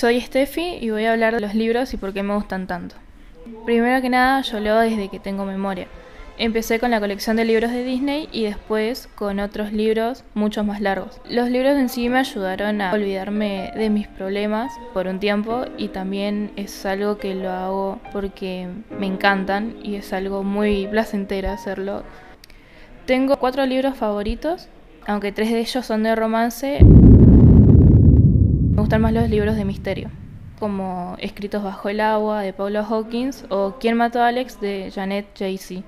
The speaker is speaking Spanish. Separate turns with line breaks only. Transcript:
Soy Steffi y voy a hablar de los libros y por qué me gustan tanto. Primero que nada, yo leo desde que tengo memoria. Empecé con la colección de libros de Disney y después con otros libros mucho más largos. Los libros en sí me ayudaron a olvidarme de mis problemas por un tiempo y también es algo que lo hago porque me encantan y es algo muy placentero hacerlo. Tengo cuatro libros favoritos, aunque tres de ellos son de romance. Más los libros de misterio, como Escritos bajo el agua de Paula Hawkins o ¿Quién mató a Alex de Janet J.C.